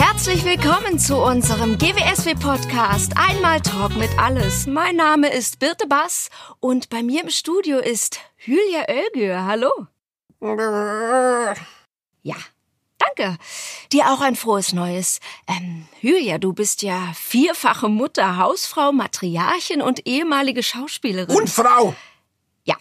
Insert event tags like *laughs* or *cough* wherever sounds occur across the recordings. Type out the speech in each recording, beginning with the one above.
Herzlich willkommen zu unserem GWSW-Podcast Einmal Talk mit Alles. Mein Name ist Birte Bass und bei mir im Studio ist Hülya Ölgür. Hallo. Ja, danke. Dir auch ein frohes Neues. Ähm, Hülya, du bist ja vierfache Mutter, Hausfrau, Matriarchin und ehemalige Schauspielerin. Und Frau! Ja,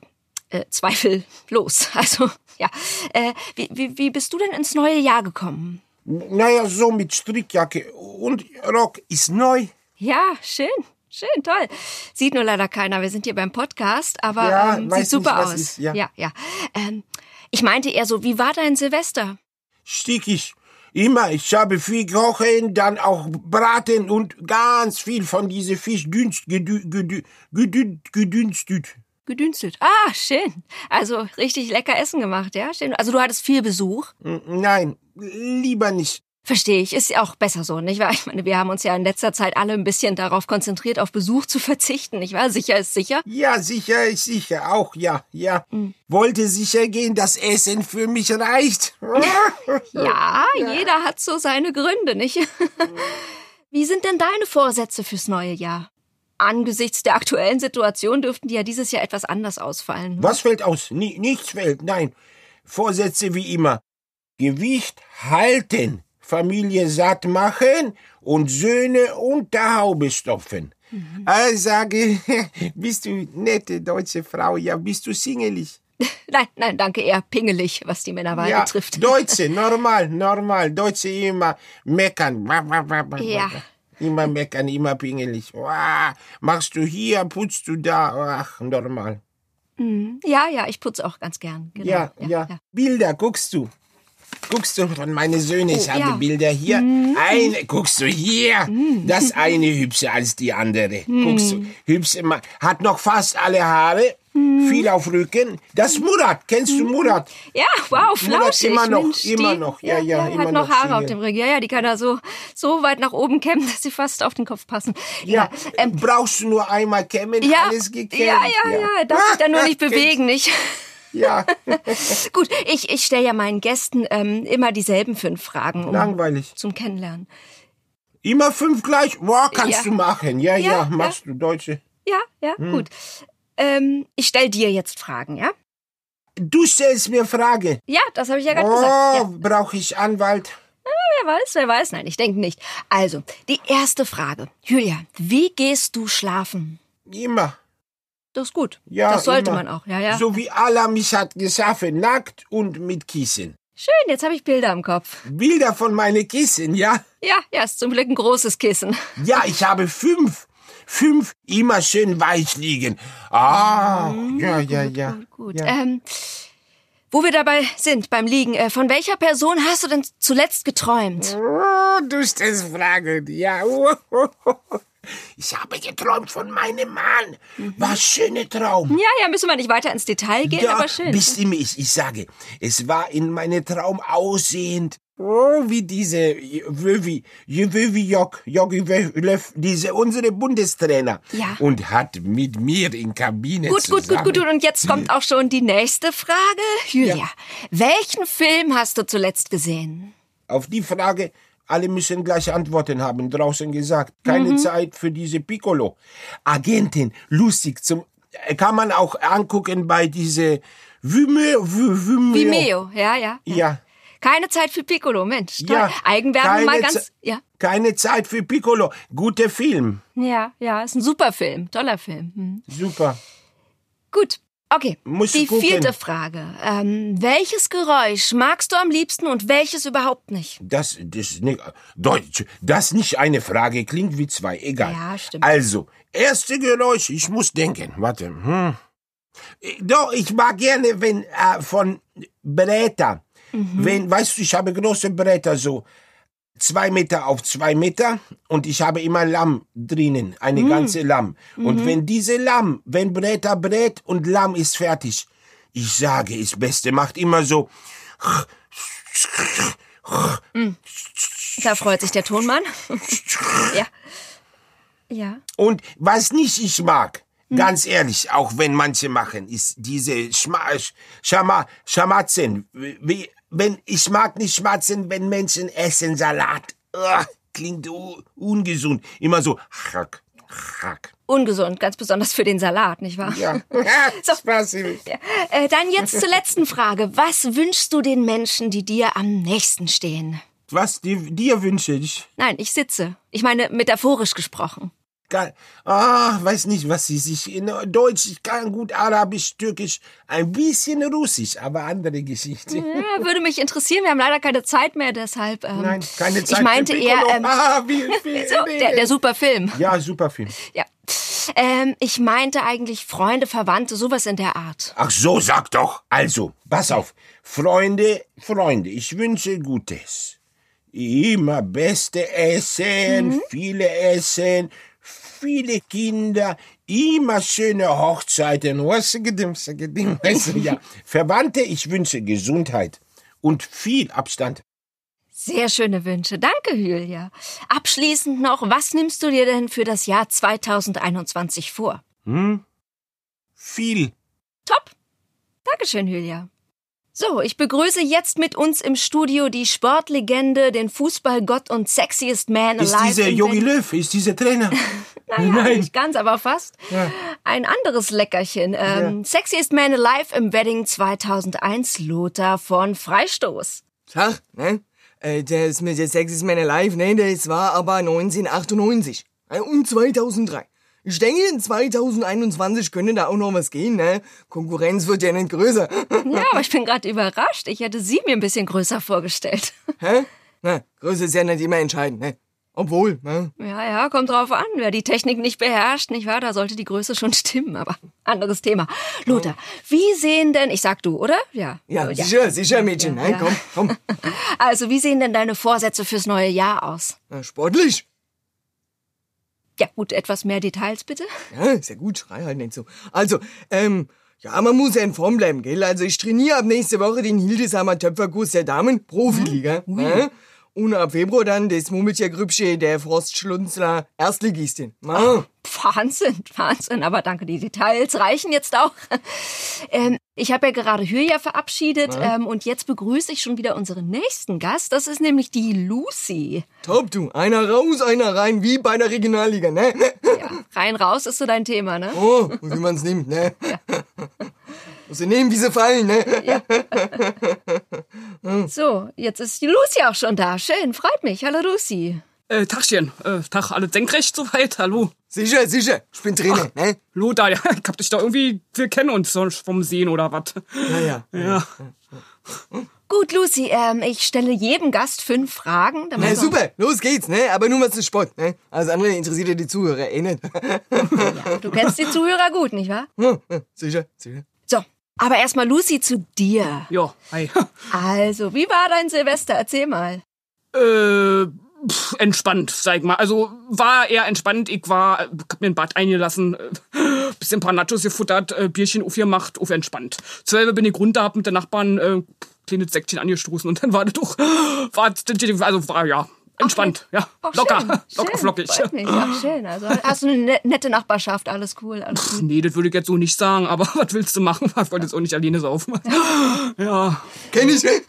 äh, zweifellos. *laughs* Also, ja. Äh, wie, wie, wie bist du denn ins neue Jahr gekommen? Naja, so mit Strickjacke und Rock ist neu. Ja, schön. Schön, toll. Sieht nur leider keiner. Wir sind hier beim Podcast, aber Ja, ähm, sieht super aus. ist, ja. ja. ja. Ähm, ich meinte eher so, wie war dein Silvester? Stickig. Immer, ich habe viel kochen, dann auch braten und ganz viel von diese Fischdünst gedü, gedü, gedü, gedünstet. Gedünstet. Ah, schön. Also richtig lecker Essen gemacht, ja? Schön. Also du hattest viel Besuch. Nein, lieber nicht. Verstehe ich. Ist ja auch besser so, nicht wahr? Ich meine, wir haben uns ja in letzter Zeit alle ein bisschen darauf konzentriert, auf Besuch zu *laughs* verzichten, nicht wahr? Sicher ist sicher. Ja, sicher ist sicher, auch ja, ja. Wollte sicher gehen, dass Essen für mich reicht. *laughs* *laughs* Ja, jeder hat so seine Gründe, nicht? Wie sind denn deine Vorsätze fürs neue Jahr? Angesichts der aktuellen Situation dürften die ja dieses Jahr etwas anders ausfallen. ne? Was fällt aus? Ni nichts fällt, nein. Vorsätze wie immer. Gewicht halten, Familie satt machen und Söhne unter Haube stopfen. Also sage, *laughs* bist du nette deutsche Frau, ja, bist du singelig? *laughs* Nein, nein, danke, eher pingelig, was die Männerwahl Ja, betrifft. Deutsche, *laughs* normal, normal. Deutsche immer meckern. Ja. Immer meckern, immer pingelig. Uah, Machst du hier, putzt du da. Ach, normal. Ja, ja, ich putze auch ganz gern. Genau. Ja, ja, Bilder, guckst du. Guckst du von meine Söhne, ich Oh, habe ja. Mhm. Bilder hier. Eine, guckst du hier. Das eine hübscher als die andere. Mhm. Guckst du, hübsche, hat noch fast alle Haare, Mhm. viel auf Rücken. Das Murat, kennst du Murat? Ja, wow, Murat flauschig. immer noch, Mensch, immer die, noch. Ja, ja, hat immer noch noch Haare auf dem Rücken. Ja, ja, die kann da so, so weit nach oben kämmen, *laughs* dass sie fast auf den Kopf passen. Ja, ähm, brauchst du nur einmal kämmen, ja, alles gekämmt. ja, ja, ja, darf ich dann nur nicht *laughs* bewegen, nicht? Ja, *laughs* Gut, ich, ich stelle ja meinen Gästen ähm, immer dieselben fünf Fragen um, langweilig. zum Kennenlernen. Immer fünf gleich? Boah, kannst Ja. du machen. Ja, ja, Ja, machst du, Deutsche. Ja, ja, Hm. gut. Ähm, ich stelle dir jetzt Fragen, ja? Du stellst mir Frage. Ja, das habe ich ja gerade Oh, gesagt. Ja, brauche ich Anwalt? wer weiß, wer weiß. Nein, ich denke nicht. Also, die erste Frage. Julia, wie gehst du schlafen? Immer. Das ist gut. Ja, das sollte immer. man auch, ja, ja. So wie Allah mich hat geschaffen, nackt und mit Kissen. Schön, jetzt habe ich Bilder im Kopf. Bilder von meinen Kissen, ja? Ja, ja, ist zum Glück ein großes Kissen. Ja, ich habe fünf. Fünf immer schön weich liegen. Ah, ja, ja, ja. Gut, gut. Ja. Ähm, wo wir dabei sind, beim Liegen, äh, von welcher Person hast du denn zuletzt geträumt? Oh, du stellst Fragen, ja. *laughs* Ich habe geträumt von meinem Mann. Was schöner Traum. Ja, ja, müssen wir nicht weiter ins Detail gehen, Ja, aber schön. bestimme ich. Ich sage, es war in meinem Traum aussehend. Oh, wie diese Wöwi, Wöwi Jok, Jogi Löw, diese unsere Bundestrainer. Ja. Und hat mit mir in Kabine Gut, gut, gut, zusammen. gut. Und jetzt kommt auch schon die nächste Frage. Julia, Ja. welchen Film hast du zuletzt gesehen? Auf die Frage, alle müssen gleiche Antworten haben, draußen gesagt. Mhm. Keine Zeit für diese Piccolo. Agentin, lustig, zum, kann man auch angucken bei diese Vimeo, Vimeo. Vimeo, ja, ja. Ja. Keine Zeit für Piccolo, Mensch. Toll. Ja, Eigenwerbung mal ganz. Ze- Ja. Keine Zeit für Piccolo. Guter Film. Ja, ja, ist ein super Film. Toller Film. Hm. Super. Gut. Okay. Musst du die gucken. vierte Frage. Ähm, welches Geräusch magst du am liebsten und welches überhaupt nicht? Das, das, nicht, Deutsch, das nicht eine Frage klingt wie zwei, egal. Ja, stimmt. Also, erste Geräusch, ich muss denken, warte. Hm. Doch, ich mag gerne, wenn äh, von Bretter, Mhm. wenn, weißt du, ich habe große Bretter, so zwei Meter auf zwei Meter und ich habe immer Lamm drinnen, eine Mhm. ganze Lamm. Und wenn diese Lamm, wenn Bretter brät und Lamm ist fertig, ich sage, das Beste macht immer so, Da freut sich der Tonmann. *laughs* ja. Ja. Und was nicht ich mag, Hm. ganz ehrlich, auch wenn manche machen, ist diese Schma Schama Schmatzen. Wie, wenn, ich mag nicht schmatzen, wenn Menschen essen Salat. Ah, klingt ungesund. Immer so, hack, hack. Ungesund, ganz besonders für den Salat, nicht wahr? Ja, *laughs* So. Spaß. Ja. Äh, dann jetzt zur letzten Frage. Was wünschst du den Menschen, die dir am nächsten stehen? Was dir, dir wünsche ich? Nein, ich sitze. Ich meine, metaphorisch gesprochen. Geil. Ah, weiß nicht, was sie sich in Deutsch, ich kann gut Arabisch, Türkisch, ein bisschen Russisch, aber andere Geschichte. Ja, würde mich interessieren. Wir haben leider keine Zeit mehr, deshalb. Ähm, Nein, keine Zeit. Ich meinte eher. Ähm, ah, wie, *laughs* wie, so, der, der super Film. Ja, super Film. Ja. Ähm, ich meinte eigentlich Freunde, Verwandte, sowas in der Art. Ach so, sag doch. Also, pass auf. Freunde, Freunde, ich wünsche Gutes. Immer beste Essen, viele Essen, viele Kinder, immer schöne Hochzeiten. *laughs* Ja. Verwandte, ich wünsche Gesundheit und viel Abstand. Sehr schöne Wünsche. Danke, Julia. Abschließend noch, was nimmst du dir denn für das Jahr 2021 vor? Viel. Top. Dankeschön, Julia. So, ich begrüße jetzt mit uns im Studio die Sportlegende, den Fußballgott und sexiest Man Ist alive. dieser in Jogi. Löw, ist dieser Trainer? *laughs* Naja, nicht ganz, aber fast. Ein anderes Leckerchen. Ähm, Sexiest Man Alive im Wedding 2001, Lothar von Freistoß. Tag, ne? Äh, das mit der Sex ist meine Life, ne? Das war aber 1998. äh, Und 2003. Ich denke, in 2021 könnte da auch noch was gehen, ne? Konkurrenz wird ja nicht größer. *laughs* Ja, aber ich bin gerade überrascht. Ich hätte sie mir ein bisschen größer vorgestellt. *laughs* Hä? Na, Größe ist ja nicht immer entscheidend, ne? Obwohl, ne? Ja, ja, kommt drauf an. Wer die Technik nicht beherrscht, nicht wahr? Da sollte die Größe schon stimmen, aber anderes Thema. Lothar, wie sehen denn, ich sag du, oder? Ja. Ja, Oh, sicher, sicher, Mädchen, Ja, ne? ja. Komm, komm. *laughs* Also, wie sehen denn deine Vorsätze fürs neue Jahr aus? Na, sportlich. Ja, gut, etwas mehr Details bitte. Ja, ist ja gut, schrei halt nicht so. Also, ähm, ja, man muss ja in Form bleiben, gell? Also ich trainiere ab nächste Woche den Hildesheimer Töpferkurs der Damen, Profiliga. Ne? Und ab Februar dann das Murmeltiergrübsche der Frostschlunzler Erstligistin. Ah. Wahnsinn, Wahnsinn. Aber danke, die Details reichen jetzt auch. *laughs* Ähm, ich habe ja gerade Hylia verabschiedet ähm, und jetzt begrüße ich schon wieder unseren nächsten Gast. Das ist nämlich die Lucy. Top, du. Einer raus, einer rein, wie bei der Regionalliga, ne? Ja, rein raus ist so dein Thema, ne? Oh, wie man's nimmt, ne? Muss sie nehmen, wie sie fallen, ne? So, jetzt ist die Lucy auch schon da. Schön, freut mich. Hallo Lucy. Äh, Tagchen, äh, Tag, alles senkrecht soweit, hallo. Sicher, sicher. Ich bin Trainer, ne? Lothar, *laughs* ja, ich hab dich doch irgendwie, wir kennen uns sonst vom Sehen oder was. *laughs* Ja, ja. Ja. Gut, Lucy, ähm, ich stelle jedem Gast fünf Fragen. Na, super, los geht's, ne? Aber nur was zu Sport, ne? Alles andere interessiert ja die Zuhörer eh nicht. Du kennst die Zuhörer gut, nicht wahr? sicher, sicher. So, aber erstmal Lucy zu dir. Ja, hi. *laughs* Also, wie war dein Silvester? Erzähl mal. Äh, entspannt, sag ich mal. Also war eher entspannt. Ich war, hab mir ein Bad eingelassen, äh, bisschen paar Nachos gefuttert, äh, Bierchen aufgemacht, auf entspannt. Zwölf bin ich runter, hab mit den Nachbarn äh, kleines Säckchen angestoßen und dann war das doch, war, also war ja entspannt, ja, Ach, locker, schön, locker schön, flockig. Freut mich. Ach, schön. Also hast du eine ne- nette Nachbarschaft, alles cool, alles gut. Nee, das würde ich jetzt so nicht sagen, aber *laughs* was willst du machen? Ich wollte jetzt auch nicht alleine saufen. Ja, Kenn ich, kenn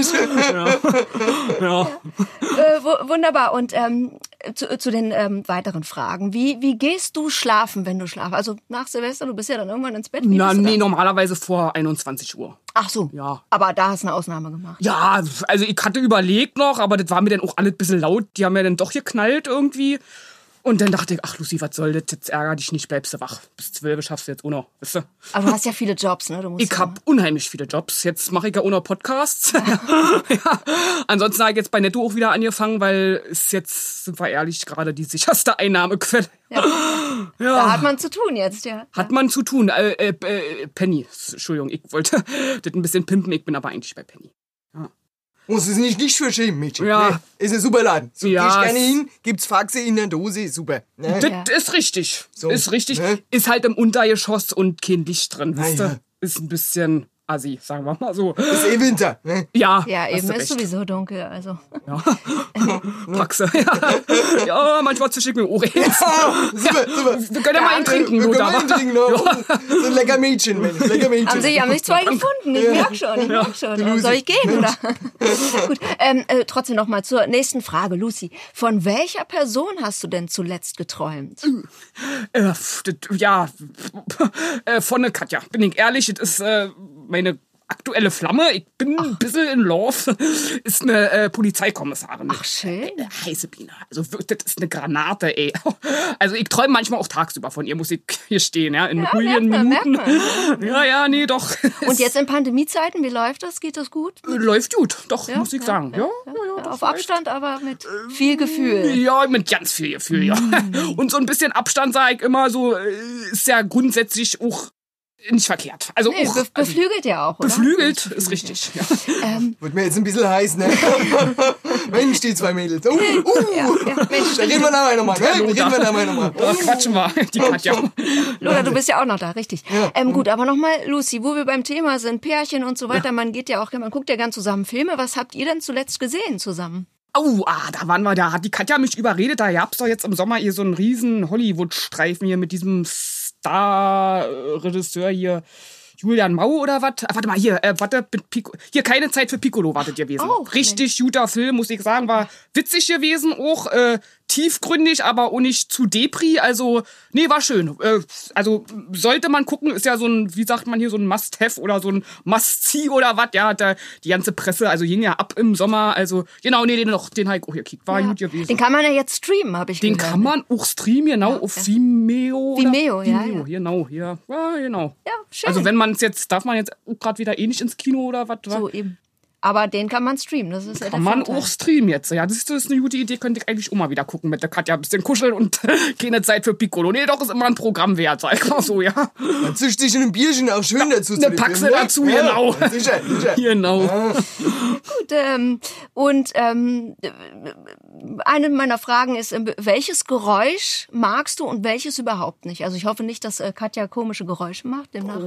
ich. ja. Äh, wu- wunderbar. Und ähm, zu, zu den ähm, weiteren Fragen. Wie, wie gehst du schlafen, wenn du schlafst? Also nach Silvester, du bist ja dann irgendwann ins Bett. Wie Na, nee, normalerweise vor 21 Uhr. Ach so. Ja. Aber da hast du eine Ausnahme gemacht. Ja, also ich hatte überlegt noch, aber das war mir dann auch alles ein bisschen laut. Die haben mir dann doch geknallt irgendwie. Und dann dachte ich, ach Lucy, was soll das? Jetzt ärger dich nicht, bleibst du wach. Bis zwölf schaffst du jetzt noch, weißt du? Aber du hast ja viele Jobs, ne? Du musst Ich ja- hab unheimlich viele Jobs. Jetzt mache ich ja noch Podcasts. *laughs* ja. Ansonsten habe ich jetzt bei Netto auch wieder angefangen, weil es jetzt, sind wir ehrlich, gerade die sicherste Einnahmequelle. *laughs* Da hat man zu tun jetzt, ja. Hat man zu tun. Äh, äh, äh, Penny. Entschuldigung, ich wollte *laughs* das ein bisschen pimpen. Ich bin aber eigentlich bei Penny. Muss es nicht, nicht für schämen, Mädchen. Ja. Ne? Ist ein super Laden. So, Ja, geh ich gerne es- hin, gibt's Faxe in der Dose, super. Ne? Das Ja. ist richtig. So, ist richtig. ne? Ist halt im Untergeschoss und kein Licht drin, wisst ja. ihr? Ist ein bisschen assi, sagen wir mal so. Ist eh Winter, ne? Ja, Ja, eben ist recht. sowieso dunkel, also. Ja. *laughs* Praxe, ja. ja, manchmal zische ich mir Ohren. Ah, super, super. Wir können ja mal einen trinken, Wir Lothar. können einen trinken, ne? So ein lecker Mädchen, Mensch, lecker Mädchen. Haben sich, haben sich zwei gefunden, ich merk schon, ich merk schon. Soll ich gehen, oder? *laughs* Gut, ähm, äh, trotzdem noch mal zur nächsten Frage, Lucy. Von welcher Person hast du denn zuletzt geträumt? Äh, ja, äh, von der Katja, bin ich ehrlich, das ist äh, meine aktuelle Flamme. Ich bin ein bisschen in Love. *laughs* Ist eine äh, Polizeikommissarin. Ach, schön. Äh, heiße Biene. Also das ist eine Granate, ey. *laughs* Also ich träume manchmal auch tagsüber von ihr, muss ich hier stehen, ja, in ruhigen merkt man, Minuten. *laughs* Ja, ja, nee, doch. Und jetzt in Pandemiezeiten, wie läuft das? Geht das gut? Läuft gut, doch, Ja, muss ich ja, sagen. Ja, ja, Auf Abstand, aber mit viel Gefühl. Ja, mit ganz viel Gefühl, ja. Und so ein bisschen Abstand, sage ich immer, so äh, ist ja grundsätzlich auch nicht verkehrt. Also Nee, auch be beflügelt ja auch, oder? beflügelt ist richtig. Ja. Wird mir jetzt ein bisschen heiß, ne? *laughs* Mensch, die zwei Mädels. Uh, uh. Ja, ja. Mensch, Da reden wir nachher nochmal, ne? Reden wir nachher nochmal. Da quatschen wir, die Katja. Lola, du bist ja auch noch da, richtig. Ähm, gut, aber nochmal, Lucy, wo wir beim Thema sind, Pärchen und so weiter, man geht ja auch, man guckt ja gern zusammen Filme. Was habt ihr denn zuletzt gesehen zusammen? Oh, ah, da waren wir, da hat die Katja mich überredet, da gab's doch jetzt im Sommer hier so einen riesen Hollywood-Streifen hier mit diesem Star-Regisseur hier. Julian Mau oder was? Ah, warte mal, hier, äh, warte, mit Pico. Hier, keine Zeit für Piccolo wartet gewesen. Oh, Richtig guter Film, muss ich sagen. War witzig gewesen, auch äh, tiefgründig, aber auch nicht zu Depri. Also, nee, war schön. Äh, also, sollte man gucken, ist ja so ein, wie sagt man hier, so ein Must-Have oder so ein Must-See oder was. Ja, da, die ganze Presse, also ging ja ab im Sommer. Also, genau, nee, den noch, den auch hier gekickt. War gut gewesen. Den kann man ja jetzt streamen, habe ich Den gehört. kann man auch streamen, genau, auf Vimeo. oder- Vimeo, ja, Vimeo, ja. genau, hier. Ja, genau. Ja, schön. Also wenn man es jetzt, darf man jetzt gerade wieder eh nicht ins Kino oder was? so eben. Aber den kann man streamen, das ist ja der Kann man Vorteil. auch streamen jetzt. Ja, das ist, das ist eine gute Idee, könnte ich eigentlich auch mal wieder gucken mit der Katja. Ein bisschen kuscheln und *laughs* keine Zeit für Piccolo. Nee, doch, ist immer ein Programm wert, sag ich mal so, ja. Dann zischt dich ein Bierchen auch schön dazu. zu Eine Paxe ne? dazu, genau. Sicher, sicher. *laughs* Genau. Gut, ähm, und ähm, eine meiner Fragen ist, ähm, welches Geräusch magst du und welches überhaupt nicht? Also ich hoffe nicht, dass äh, Katja komische Geräusche macht. Demnach.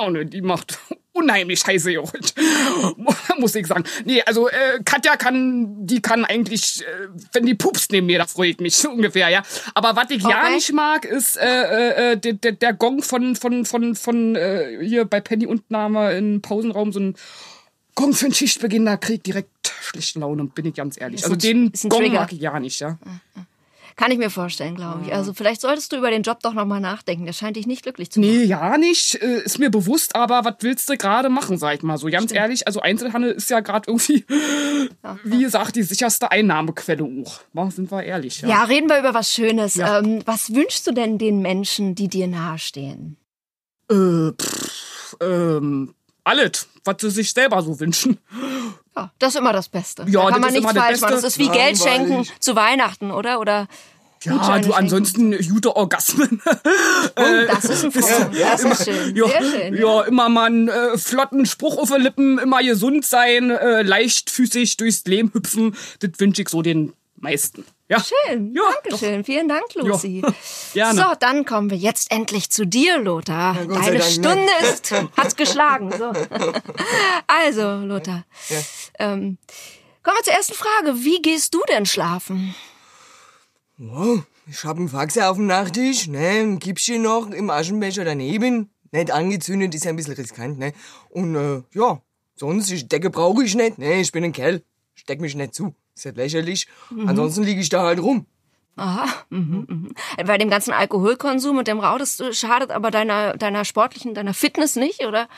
Oh, *laughs* ne, die macht unheimlich heiße Joghurt. *laughs* Muss ich sagen. Nee, also äh, Katja kann, die kann eigentlich, äh, wenn die pupst neben mir, da freue ich mich so *laughs* ungefähr, ja. Aber was ich ja Okay. nicht mag, ist äh, äh, der, der, der Gong von, von, von, von äh, hier bei Penny wir im Pausenraum so ein Gong für den Schichtbeginn, da krieg ich direkt schlechte Laune, bin ich ganz ehrlich. Ist Also ein- den Gong mag ich ja nicht, ja. Kann ich mir vorstellen, glaube ich. Also vielleicht solltest du über den Job doch nochmal nachdenken. Der scheint dich nicht glücklich zu machen. Nee, ja nicht. Äh, Ist mir bewusst, aber was willst du gerade machen, sag ich mal so. Ganz ehrlich, also Einzelhandel ist ja gerade irgendwie, *laughs* wie gesagt, die sicherste Einnahmequelle auch. Mal, Sind wir ehrlich, ja. Ja, reden wir über was Schönes. Ja. Ähm, was wünschst du denn den Menschen, die dir nahestehen? Äh, pff, ähm, alles, was sie sich selber so wünschen. Ja, das ist immer das Beste. Ja, da kann das man ist nichts falsch machen. Das ist wie Geld schenken zu Weihnachten, oder? Oder Ja, Gutscheine du ansonsten gute Orgasmen. *laughs* Oh, das ist ein *laughs* Vorteil. Das ist schön. ja, Sehr schön. ja, immer mal einen äh, flotten Spruch auf den Lippen, immer gesund sein, äh, leichtfüßig durchs Leben hüpfen. Das wünsche ich so den meisten. Ja. Schön. Ja, Dankeschön. Vielen Dank, Lucy. *laughs* Gerne. So, dann kommen wir jetzt endlich zu dir, Lothar. Sei Deine Dank, ne? Stunde ist, *laughs* hat geschlagen. So. *laughs* Also, Lothar. Ähm, kommen wir zur ersten Frage. Wie gehst du denn schlafen? Wow, ich hab einen Faxe auf dem Nachttisch, ne, ein Kippchen noch im Aschenbecher daneben. Nicht angezündet, ist ja ein bisschen riskant, ne. Und, äh, ja, sonst, ich Decke brauche ich nicht, ne, ich bin ein Kerl. Steck mich nicht zu. Ist ja lächerlich. Ansonsten liege ich da halt rum. Aha. Mhm, mhm. Bei dem ganzen Alkoholkonsum und dem Rauch, das schadet aber deiner, deiner sportlichen, deiner Fitness nicht, oder?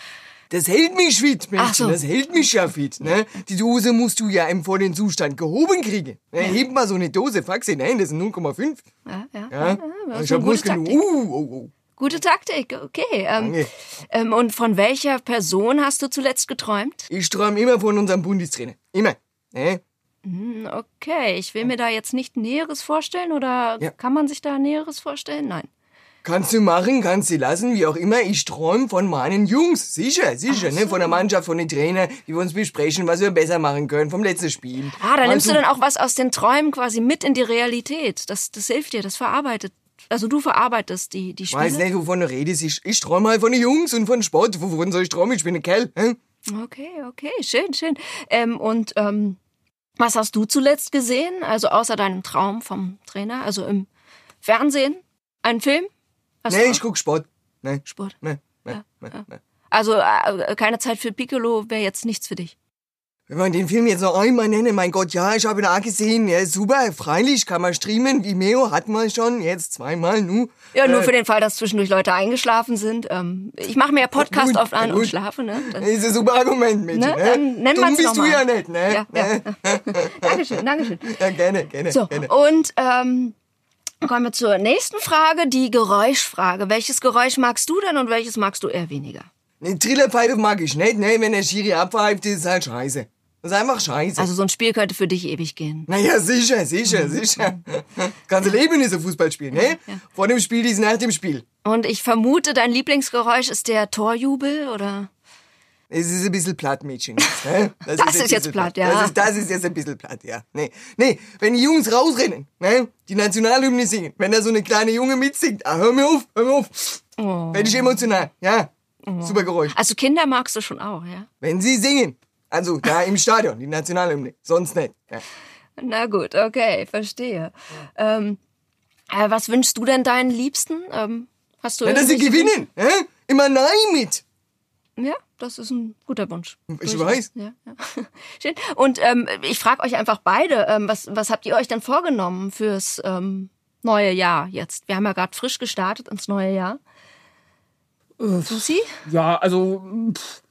Das hält mich fit, Mädchen. so. Das hält mich ja fit, ne? Die Dose musst du ja im vollen Zustand gehoben kriegen. Ne? Heb mal so eine Dose Faxe, nein, das sind 0,5. Ja, ja. Ja? das ist ich hab gute Muskeln. Taktik. Uh, oh, oh. Gute Taktik, okay. Ähm, ähm, und von welcher Person hast du zuletzt geträumt? Ich träume immer von unserem Bundestrainer. Immer. Ne? Hm, Okay, ich will mir da jetzt nicht Näheres vorstellen oder Ja. kann man sich da Näheres vorstellen? Nein. Kannst du machen, kannst du lassen, wie auch immer. Ich träume von meinen Jungs. Sicher, sicher, ne? Von der Mannschaft, von den Trainern, wie wir uns besprechen, was wir besser machen können vom letzten Spiel. Ah, da nimmst du dann auch was aus den Träumen quasi mit in die Realität. Das, das hilft dir, das verarbeitet Also du verarbeitest die, die Spiele? Weiß nicht, wovon du redest. Ich, ich träume halt von den Jungs und von Sport. Wovon soll ich träumen? Ich bin ein Kerl. Hä? Okay, okay, schön, schön. Ähm, und ähm, was hast du zuletzt gesehen? Also außer deinem Traum vom Trainer? Also im Fernsehen? Einen Film? Hast Nee, ich guck Sport. Nee, Sport? nee, nee, Ja, nee, ja. nee. Also äh, keine Zeit für Piccolo wäre jetzt nichts für dich. Wenn man den Film jetzt noch einmal nennen, mein Gott, ja, ich habe ihn auch gesehen. Ja, super, freilich, kann man streamen. Vimeo hatten wir schon, jetzt zweimal, nu. Ja, nur Äh, für den Fall, dass zwischendurch Leute eingeschlafen sind. Ähm, ich mache mir ja Podcast gut, oft an ja, und gut. schlafe, ne? Das ist ein super Argument, Mädchen. Ne? Ne? Dann nennen Dumm bist du ja nicht, ne? ja, ja. *laughs* Dankeschön, Dankeschön. ja, gerne, gerne, So, gerne. und ähm, kommen wir zur nächsten Frage, die Geräuschfrage. Welches Geräusch magst du denn und welches magst du eher weniger? Ne, Trillerpfeife mag ich nicht, ne? Wenn der Schiri abpfeift, ist es halt scheiße. Das ist einfach scheiße. Also so ein Spiel könnte für dich ewig gehen. naja, sicher, sicher, sicher. *laughs* Ganze Leben ist ein Fußballspiel, ne? Vor dem Spiel ist nach dem Spiel. Und ich vermute, dein Lieblingsgeräusch ist der Torjubel, oder? Es ist ein bisschen platt, Mädchen. *laughs* ne? Das ein ist jetzt bisschen platt, ja. Das ist, das ist jetzt ein bisschen platt, ja. Nee, nee, wenn die Jungs rausrennen, ne? Die Nationalhymne singen, wenn da so eine kleine Junge mitsingt, ah, hör mir auf, hör mir auf. Oh. Werd ich emotional, ja. Super Geräusch. Also Kinder magst du schon auch, ja? Wenn sie singen. Also da im Stadion, die Nationalhymne. Sonst nicht. Ja. Na gut, okay, verstehe. Ähm, äh, was wünschst du denn deinen Liebsten? Ähm, hast du Ja, dass sie gewinnen. Hä? Immer Nein mit. Ja, das ist ein guter Wunsch. Ich Durchaus. weiß. Ja, ja. *laughs* Schön. Und ähm, ich frage euch einfach beide, ähm, was, was habt ihr euch denn vorgenommen fürs ähm, neue Jahr jetzt? Wir haben ja gerade frisch gestartet ins neue Jahr. Susi? Ja, also pff,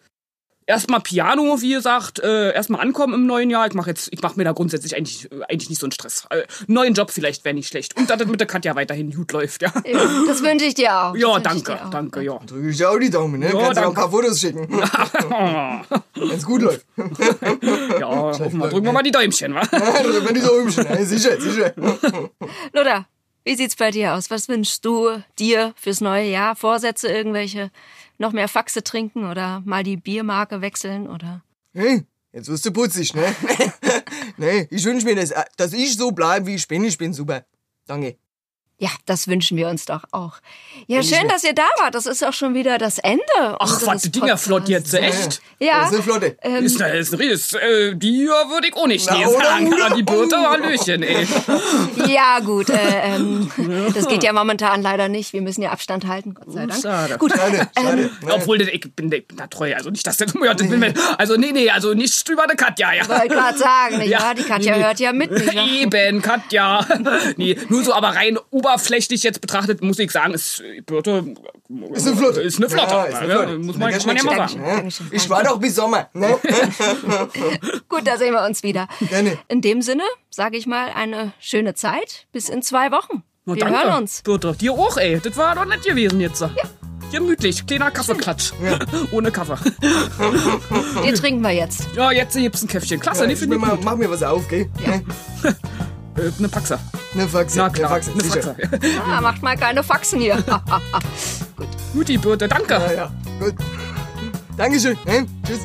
erstmal Piano, wie gesagt, äh, erstmal ankommen im neuen Jahr. Ich mache jetzt, ich mache mir da grundsätzlich eigentlich, eigentlich nicht so einen Stress. Äh, neuen Job vielleicht wäre nicht schlecht. Und dass das mit der Katja weiterhin gut läuft, ja. Das wünsche ich dir auch. Ja, danke, dir auch. danke, ja. Drücke ich dir auch die Daumen, ne? Ja, Kannst du auch ein danke. paar Fotos schicken. *laughs* Wenn's gut läuft. *laughs* Ja, hoffen wir, drücken wir mal die Däumchen, wa? *laughs* Ja, drücken wir die Däumchen. Ja, sicher, sicher. Lothar, wie sieht's bei dir aus? Was wünschst du dir fürs neue Jahr? Vorsätze, irgendwelche noch mehr Faxe trinken oder mal die Biermarke wechseln oder? Hey, jetzt wirst du putzig, ne? *laughs* nee, ich wünsche mir, dass, dass ich so bleibe, wie ich bin. Ich bin super. Danke. Ja, das wünschen wir uns doch auch. Ja, schön, dass ihr da wart. Das ist auch schon wieder das Ende. Ach, was, die Dinger flott jetzt, echt? Ja, Das ist eine Flotte. Ist, das ist, ist, äh, die ja, würde ich auch nicht nee sagen. Oder? Die Birte, Hallöchen, ey. *laughs* ja, gut. Äh, ähm, das geht ja momentan leider nicht. Wir müssen ja Abstand halten, Gott sei Dank. Schade. Gut, Schade, schade. Ähm, Ne? Obwohl, ich bin, ich bin da treu. Also nicht, dass der ja, das will mir, Also nee, nee, also nicht über der Katja, ja. wollte gerade sagen, *laughs* Ja, wahr? Die Katja nee, nee. hört ja mit. Nicht? Eben, Katja. *laughs* nee, nur so aber rein oberflächlich jetzt betrachtet, muss ich sagen, ist Birte Ist eine Flotte. Ist eine Flotte. Ja, ist eine Ja, Flotte. Muss Ist man, muss man ja mal sagen. Dankeschön. Ich war doch bis Sommer, ne? *laughs* Gut, da sehen wir uns wieder. Gerne. In dem Sinne sage ich mal eine schöne Zeit. Bis in zwei Wochen. Na, Wir danke, hören uns. Birte, dir auch, ey. Das war doch nett gewesen jetzt. Ja. Gemütlich, kleiner Kaffeeklatsch. *laughs* Ohne Kaffee. *laughs* Den trinken wir jetzt. Ja, jetzt gibt's ein Käffchen. Klasse, nee, ich finde mir ich mal, gut. mach mir was auf, gell? Ne? Äh, eine Paxa. Eine Faxe. Na klar, eine Faxe, eine. Faxa. *laughs* Ah, macht mal keine Faxen hier. *laughs* Guti, Birte, danke. Ja, ja, gut. Dankeschön. Ne? Tschüss.